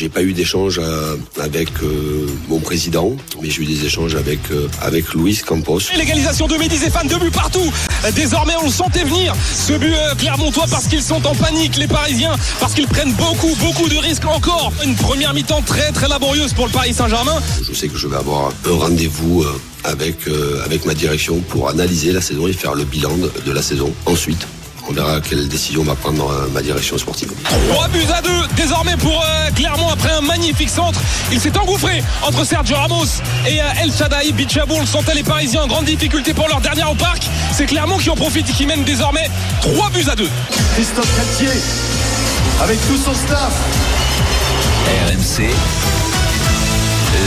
J'ai pas eu d'échange euh, avec euh, mon président, mais j'ai eu des échanges avec euh, avec Luis Campos. L'égalisation de Mehdi Zéphane, deux buts partout. Désormais, on le sentait venir. Ce but euh, Clermontois parce qu'ils sont en panique, les Parisiens, parce qu'ils prennent beaucoup, beaucoup de risques encore. Une première mi-temps très, très laborieuse pour le Paris Saint-Germain. Je sais que je vais avoir un rendez-vous euh, avec avec ma direction pour analyser la saison et faire le bilan de, de la saison. Ensuite, on verra quelle décision va prendre euh, ma direction sportive. 3 buts à 2 désormais pour euh, Clermont après un magnifique centre. Il s'est engouffré entre Sergio Ramos et euh, El Shaddai. Bichabou, le sentaient les Parisiens en grande difficulté pour leur dernière au parc. C'est Clermont qui en profite et qui mène désormais 3 buts à 2. Christophe Galtier, avec tout son staff. RMC,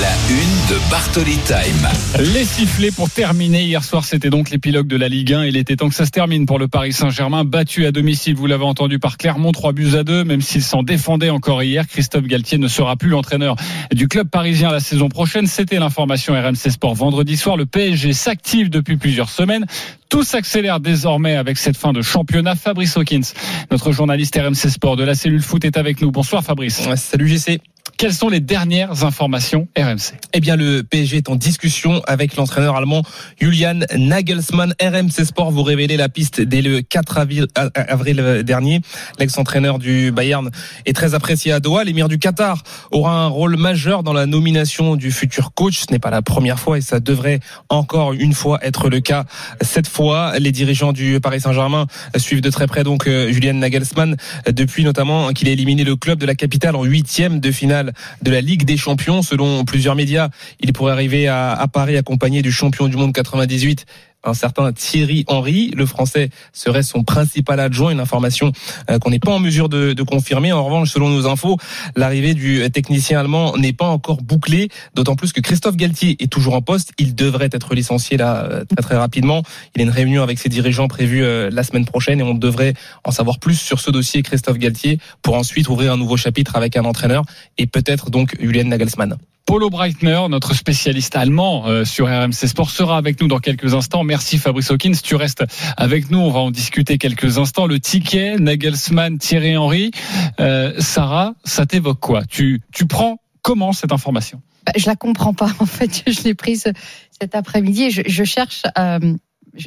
la une de Bartoli Time. Les sifflets pour terminer. Hier soir, c'était donc l'épilogue de la Ligue 1. Il était temps que ça se termine pour le Paris Saint-Germain. Battu à domicile, vous l'avez entendu par Clermont, 3 buts à 2. Même s'il s'en défendait encore hier, Christophe Galtier ne sera plus l'entraîneur du club parisien la saison prochaine. C'était l'information RMC Sport vendredi soir. Le PSG s'active depuis plusieurs semaines. Tout s'accélère désormais avec cette fin de championnat. Fabrice Hawkins, notre journaliste RMC Sport de la cellule foot, est avec nous. Bonsoir Fabrice. Salut GC. Quelles sont les dernières informations RMC Eh bien, le PSG est en discussion avec l'entraîneur allemand Julian Nagelsmann. RMC Sport vous révélait la piste dès le 4 avril, euh, avril dernier. L'ex-entraîneur du Bayern est très apprécié à Doha. L'émir du Qatar aura un rôle majeur dans la nomination du futur coach. Ce n'est pas la première fois et ça devrait encore une fois être le cas cette fois. Les dirigeants du Paris Saint-Germain suivent de très près donc euh, Julian Nagelsmann depuis notamment qu'il a éliminé le club de la capitale en huitième de finale de la Ligue des Champions. Selon plusieurs médias, il pourrait arriver à, à Paris accompagné du champion du monde 98 un certain Thierry Henry. Le français serait son principal adjoint, une information euh, qu'on n'est pas en mesure de, confirmer. En revanche, selon nos infos, l'arrivée du technicien allemand n'est pas encore bouclée, d'autant plus que Christophe Galtier est toujours en poste. Il devrait être licencié euh, très rapidement. Il y a une réunion avec ses dirigeants prévue euh, la semaine prochaine et on devrait en savoir plus sur ce dossier Christophe Galtier pour ensuite ouvrir un nouveau chapitre avec un entraîneur et peut-être donc Julian Nagelsmann. Polo Breitner, notre spécialiste allemand euh, sur RMC Sport, sera avec nous dans quelques instants. Merci Fabrice Hawkins, tu restes avec nous, on va en discuter quelques instants. Le ticket, Nagelsmann, Thierry Henry, euh, Sarah, ça t'évoque quoi? Tu, tu prends comment cette information? Bah, Je la comprends pas en fait, je l'ai prise cet après-midi et je, je cherche, euh,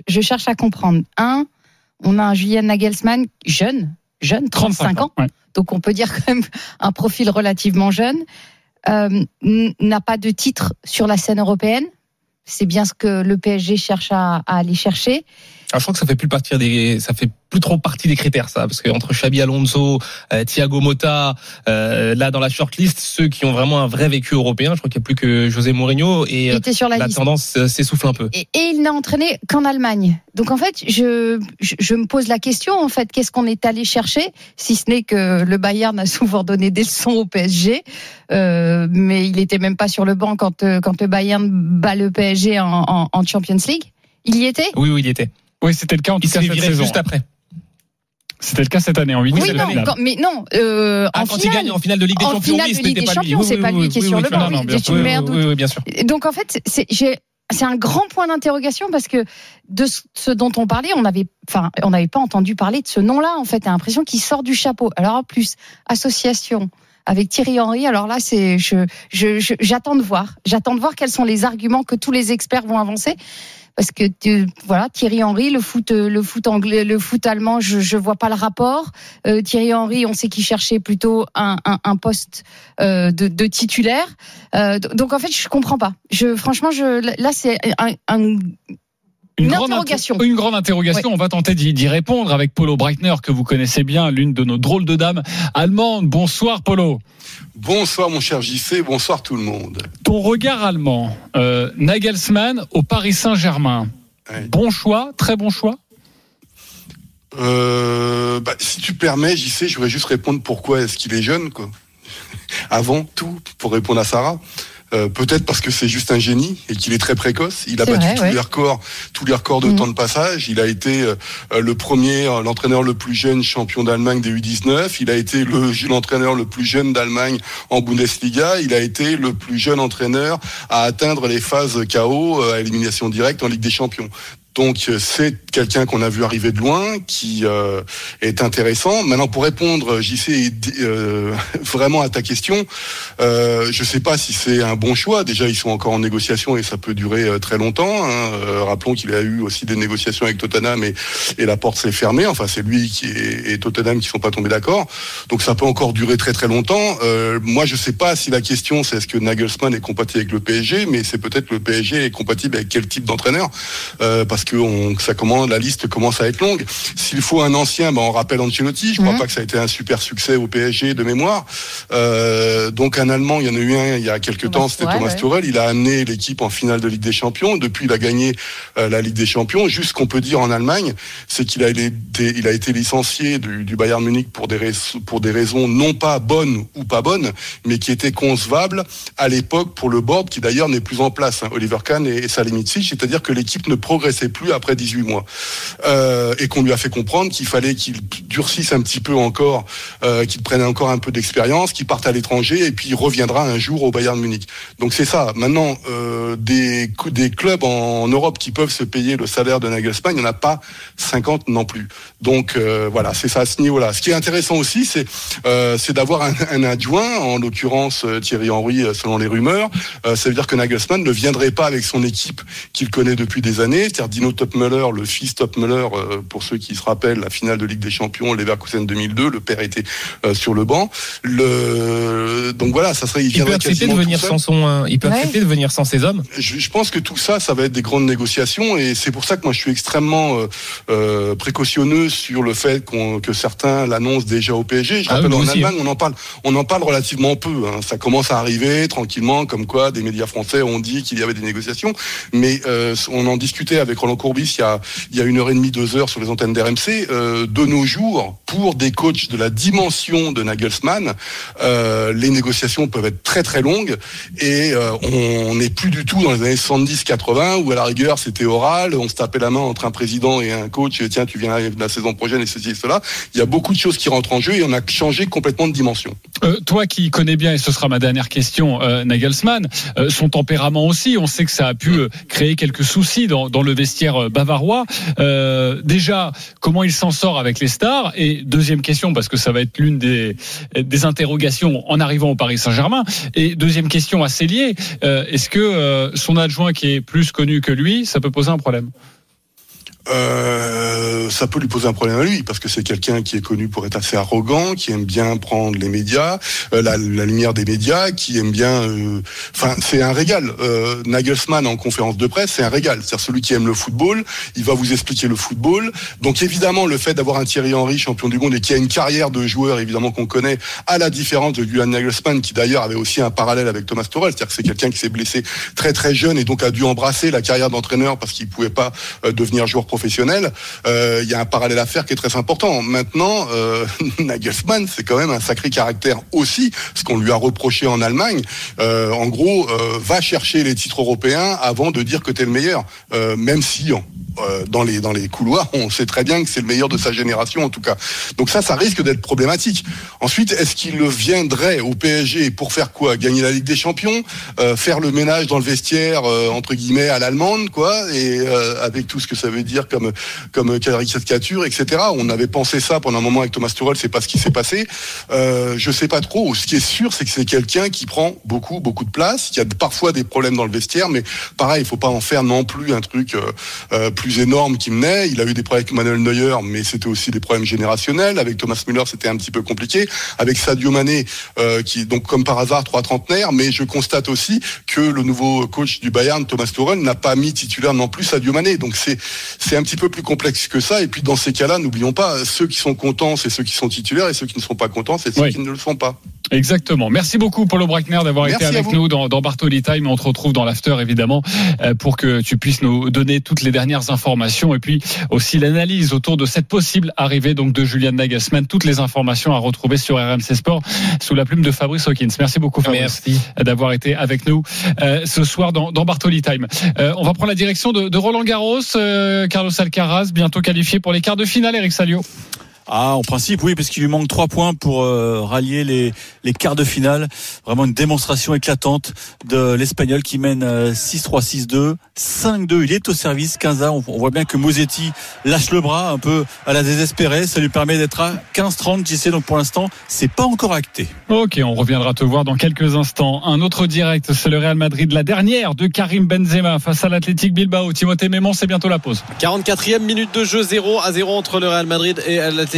je cherche à comprendre. Un, on a un Julien Nagelsmann jeune, jeune, 35, 35 ans, ouais. donc on peut dire quand même un profil relativement jeune n'a pas de titre sur la scène européenne. C'est bien ce que le PSG cherche à, à aller chercher. Alors, je crois que ça fait plus partir des, ça fait plus trop partie des critères, ça, parce qu'entre Xabi Alonso, euh, Thiago Motta, euh, là dans la shortlist, ceux qui ont vraiment un vrai vécu européen, je crois qu'il n'y a plus que José Mourinho et sur la, tendance s'essouffle un peu. Et, et il n'a entraîné qu'en Allemagne. Donc en fait, je, je, je, me pose la question en fait, qu'est-ce qu'on est allé chercher, si ce n'est que le Bayern a souvent donné des leçons au PSG, euh, mais il était même pas sur le banc quand euh, quand le Bayern bat le PSG en, en, en Champions League. Il y était? Oui, oui, il y était. Oui, c'était le cas en tout il cas cette saison. juste après. C'était le cas cette année en huitième oui, non, quand, mais non, euh, ah, en quand finale, il gagne en finale de Ligue des Champions, finale oui, de Ligue des pas Champions, lui. c'est pas lui qui est sur le banc. oui, bien c'est sûr. Donc en fait, c'est j'ai c'est un grand point d'interrogation parce que de ce dont on parlait, on avait, enfin, on n'avait pas entendu parler de ce nom-là. En fait, a l'impression qu'il sort du chapeau. Alors en plus, association avec Thierry Henry. Alors là, c'est, je, je, je, j'attends de voir. J'attends de voir quels sont les arguments que tous les experts vont avancer. Parce que tu, voilà, Thierry Henry, le foot, le foot anglais, le foot allemand, je, je vois pas le rapport. Euh, Thierry Henry, on sait qu'il cherchait plutôt un, un, un poste euh, de, de, titulaire. Euh, donc en fait, je comprends pas. Je, franchement, je, là, c'est un, un une, une, grande interrogation. Une grande interrogation. Ouais. On va tenter d'y répondre avec Polo Breitner, que vous connaissez bien, l'une de nos drôles de dames allemandes. Bonsoir, Polo. Bonsoir, mon cher JC. Bonsoir, tout le monde. Ton regard allemand, euh, Nagelsmann au Paris Saint-Germain. Ouais. Bon choix, très bon choix? Euh, bah, si tu permets, JC, je voudrais juste répondre pourquoi est-ce qu'il est jeune, quoi. Avant tout, pour répondre à Sarah. Euh, Peut-être parce que c'est juste un génie et qu'il est très précoce. Il a battu vrai, tous ouais. les records, tous les records de Mhm. temps de passage. Il a été euh, le premier, euh, l'entraîneur le plus jeune champion d'Allemagne des U19. Il a été le l'entraîneur le plus jeune d'Allemagne en Bundesliga. Il a été le plus jeune entraîneur à atteindre les phases KO euh, à élimination directe en Ligue des Champions. Donc euh, c'est quelqu'un qu'on a vu arriver de loin, qui euh, est intéressant. Maintenant pour répondre, JC, euh, vraiment à ta question, euh, je ne sais pas si c'est un bon choix. Déjà ils sont encore en négociation et ça peut durer euh, très longtemps. hein. Euh, rappelons qu'il a eu aussi des négociations avec Tottenham et, et la porte s'est fermée. Enfin c'est lui qui est, et Tottenham qui sont pas tombés d'accord. Donc ça peut encore durer très très longtemps. Euh, moi je sais pas si la question c'est est-ce que Nagelsmann est compatible avec le PSG, mais c'est peut-être le PSG est compatible avec quel type d'entraîneur, euh, parce que on, ça commence, la liste commence à être longue. S'il faut un ancien, ben on rappelle Ancelotti. Je crois Mhm. pas que ça a été un super succès au PSG de mémoire. Euh, donc un Allemand, il y en a eu un il y a quelques Thomas temps, c'était Thomas ouais. Tuchel. Il a amené l'équipe en finale de Ligue des Champions. Depuis, il a gagné euh, la Ligue des Champions. Juste ce qu'on peut dire en Allemagne, c'est qu'il a été, il a été licencié du, du Bayern Munich pour des, rais- pour des raisons non pas bonnes ou pas bonnes, mais qui étaient concevables à l'époque pour le board, qui d'ailleurs n'est plus en place, hein, Oliver Kahn et, et c'est-à-dire que l'équipe ne progressait plus après 18 mois. Euh, et qu'on lui a fait comprendre qu'il fallait qu'il durcisse un petit peu encore, euh, qu'il prenne encore un peu d'expérience, qu'il parte à l'étranger et puis il reviendra un jour au Bayern Munich. Donc c'est ça. Maintenant, euh, des, des clubs en Europe qui peuvent se payer le salaire de Nagelsmann, il n'y en a pas 50 non plus. Donc euh, voilà, c'est ça à ce niveau-là. Ce qui est intéressant aussi, c'est euh, c'est d'avoir un, adjoint, en l'occurrence euh, Thierry Henry, selon les rumeurs. Ça veut dire que Nagelsmann ne viendrait pas avec son équipe qu'il connaît depuis des années, c'est-à-dire Dino Topmüller, le fils Topmüller, euh, pour ceux qui se rappellent, la finale de Ligue des Champions, Leverkusen 2002, le père était euh, sur le banc. Le... Donc voilà, ça serait, il Il peut accepter de venir sans son, euh, il peut Ouais. accepter de venir sans ses hommes. Je, je pense que tout ça, ça va être des grandes négociations et c'est pour ça que moi je suis extrêmement euh, euh, précautionneux sur le fait que certains l'annoncent déjà au PSG. Je Ah rappelle en aussi, Allemagne, on en parle, on en parle relativement peu. hein. Ça commence à arriver tranquillement, comme quoi des médias français ont dit qu'il y avait des négociations, mais euh, on en discutait avec Roland Courbis il y a, il y a une heure et demie, deux heures sur les antennes d'RMC. Euh, de nos jours, pour des coachs de la dimension de Nagelsmann, euh, les négociations peuvent être très très longues et euh, on n'est plus du tout dans les années 70-80 où à la rigueur c'était oral, on se tapait la main entre un président et un coach, tiens tu viens la, la saison prochaine et ceci et cela. Il y a beaucoup de choses qui rentrent en jeu et on a changé complètement de dimension. Euh, toi qui connais bien, et ce sera ma dernière question, euh, Nagelsmann, euh, son tempérament aussi, on sait que ça a pu euh, créer quelques soucis dans, dans le vestiaire bavarois. Déjà, comment il s'en sort avec les stars? Et deuxième question, parce que ça va être l'une des, des interrogations en arrivant au Paris Saint-Germain. Et deuxième question assez liée, est-ce que son adjoint qui est plus connu que lui, ça peut poser un problème? Euh, ça peut lui poser un problème à lui parce que c'est quelqu'un qui est connu pour être assez arrogant, qui aime bien prendre les médias, euh, la, la lumière des médias, qui aime bien. euh, Enfin, c'est un régal. Euh, Nagelsmann en conférence de presse, c'est un régal. C'est celui qui aime le football, il va vous expliquer le football. Donc évidemment, le fait d'avoir un Thierry Henry champion du monde et qui a une carrière de joueur évidemment qu'on connaît, à la différence de Julian Nagelsmann qui d'ailleurs avait aussi un parallèle avec Thomas Tuchel, c'est-à-dire que c'est quelqu'un qui s'est blessé très très jeune et donc a dû embrasser la carrière d'entraîneur parce qu'il pouvait pas devenir joueur professionnel. Euh, Il y a un parallèle à faire qui est très important. Maintenant, euh, Nagelsmann, c'est quand même un sacré caractère aussi, ce qu'on lui a reproché en Allemagne. Euh, en gros, va chercher les titres européens avant de dire que tu es le meilleur, même si dans les couloirs, on sait très bien que c'est le meilleur de sa génération en tout cas. Donc ça, ça risque d'être problématique. Ensuite, est-ce qu'il viendrait au PSG pour faire quoi? Gagner la Ligue des Champions, faire le ménage dans le vestiaire entre guillemets à l'allemande, quoi, et avec tout ce que ça veut dire comme comme caricature, etc. On avait pensé ça pendant un moment avec Thomas Tuchel, c'est pas ce qui s'est passé. Euh, je sais pas trop. Ce qui est sûr, c'est que c'est quelqu'un qui prend beaucoup beaucoup de place. Il y a parfois des problèmes dans le vestiaire, mais pareil, il faut pas en faire non plus un truc euh, euh, plus énorme qui menait. Il a eu des problèmes avec Manuel Neuer, mais c'était aussi des problèmes générationnels. Avec Thomas Müller, c'était un petit peu compliqué. Avec Sadio Mané, euh, qui donc comme par hasard trois trentenaires, mais je constate aussi que le nouveau coach du Bayern, Thomas Tuchel, n'a pas mis titulaire non plus Sadio Mané. Donc c'est c'est un petit peu plus complexe que ça. Et puis dans ces cas-là, n'oublions pas, ceux qui sont contents, c'est ceux qui sont titulaires, et ceux qui ne sont pas contents, c'est ceux Oui. qui ne le sont pas. Exactement. Merci beaucoup Paulo Brackner d'avoir été avec nous dans, dans Bartoli Time. On te retrouve dans l'after évidemment euh, pour que tu puisses nous donner toutes les dernières informations et puis aussi l'analyse autour de cette possible arrivée donc de Julian Nagelsmann. Toutes les informations à retrouver sur RMC Sport sous la plume de Fabrice Hawkins. Merci beaucoup Fabrice Merci. d'avoir été avec nous euh, ce soir dans, dans Bartoli Time. Euh, on va prendre la direction de, de Roland Garros. Euh, Carlos Alcaraz bientôt qualifié pour les quarts de finale. Eric Salio. Ah, en principe, oui, parce qu'il lui manque trois points pour euh, rallier les, les quarts de finale. Vraiment une démonstration éclatante de l'Espagnol qui mène euh, 6-3, 6-2, 5-2. Il est au service, 15 a On, on voit bien que Mosetti lâche le bras un peu à la désespérée. Ça lui permet d'être à 15-30, JC. Donc pour l'instant, c'est pas encore acté. Ok, on reviendra te voir dans quelques instants. Un autre direct, c'est le Real Madrid, la dernière de Karim Benzema face à l'Athletic Bilbao. Timothée Mémon, c'est bientôt la pause. 44e minute de jeu 0 à 0 entre le Real Madrid et l'Athletic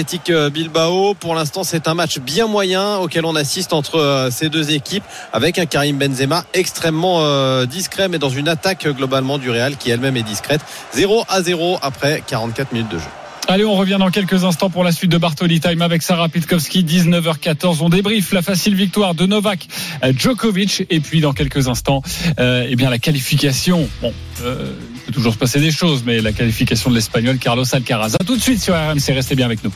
Bilbao. Pour l'instant, c'est un match bien moyen auquel on assiste entre euh, ces deux équipes avec un Karim Benzema extrêmement euh, discret mais dans une attaque euh, globalement du Real qui elle-même est discrète. 0 à 0 après 44 minutes de jeu. Allez, on revient dans quelques instants pour la suite de Bartoli Time avec Sarah Pitkowski, 19h14. On débriefe la facile victoire de Novak euh, Djokovic. Et puis, dans quelques instants, euh, eh bien, la qualification. Bon, euh, il peut toujours se passer des choses, mais la qualification de l'Espagnol Carlos Alcaraz. À tout de suite sur RMC. Restez bien avec nous.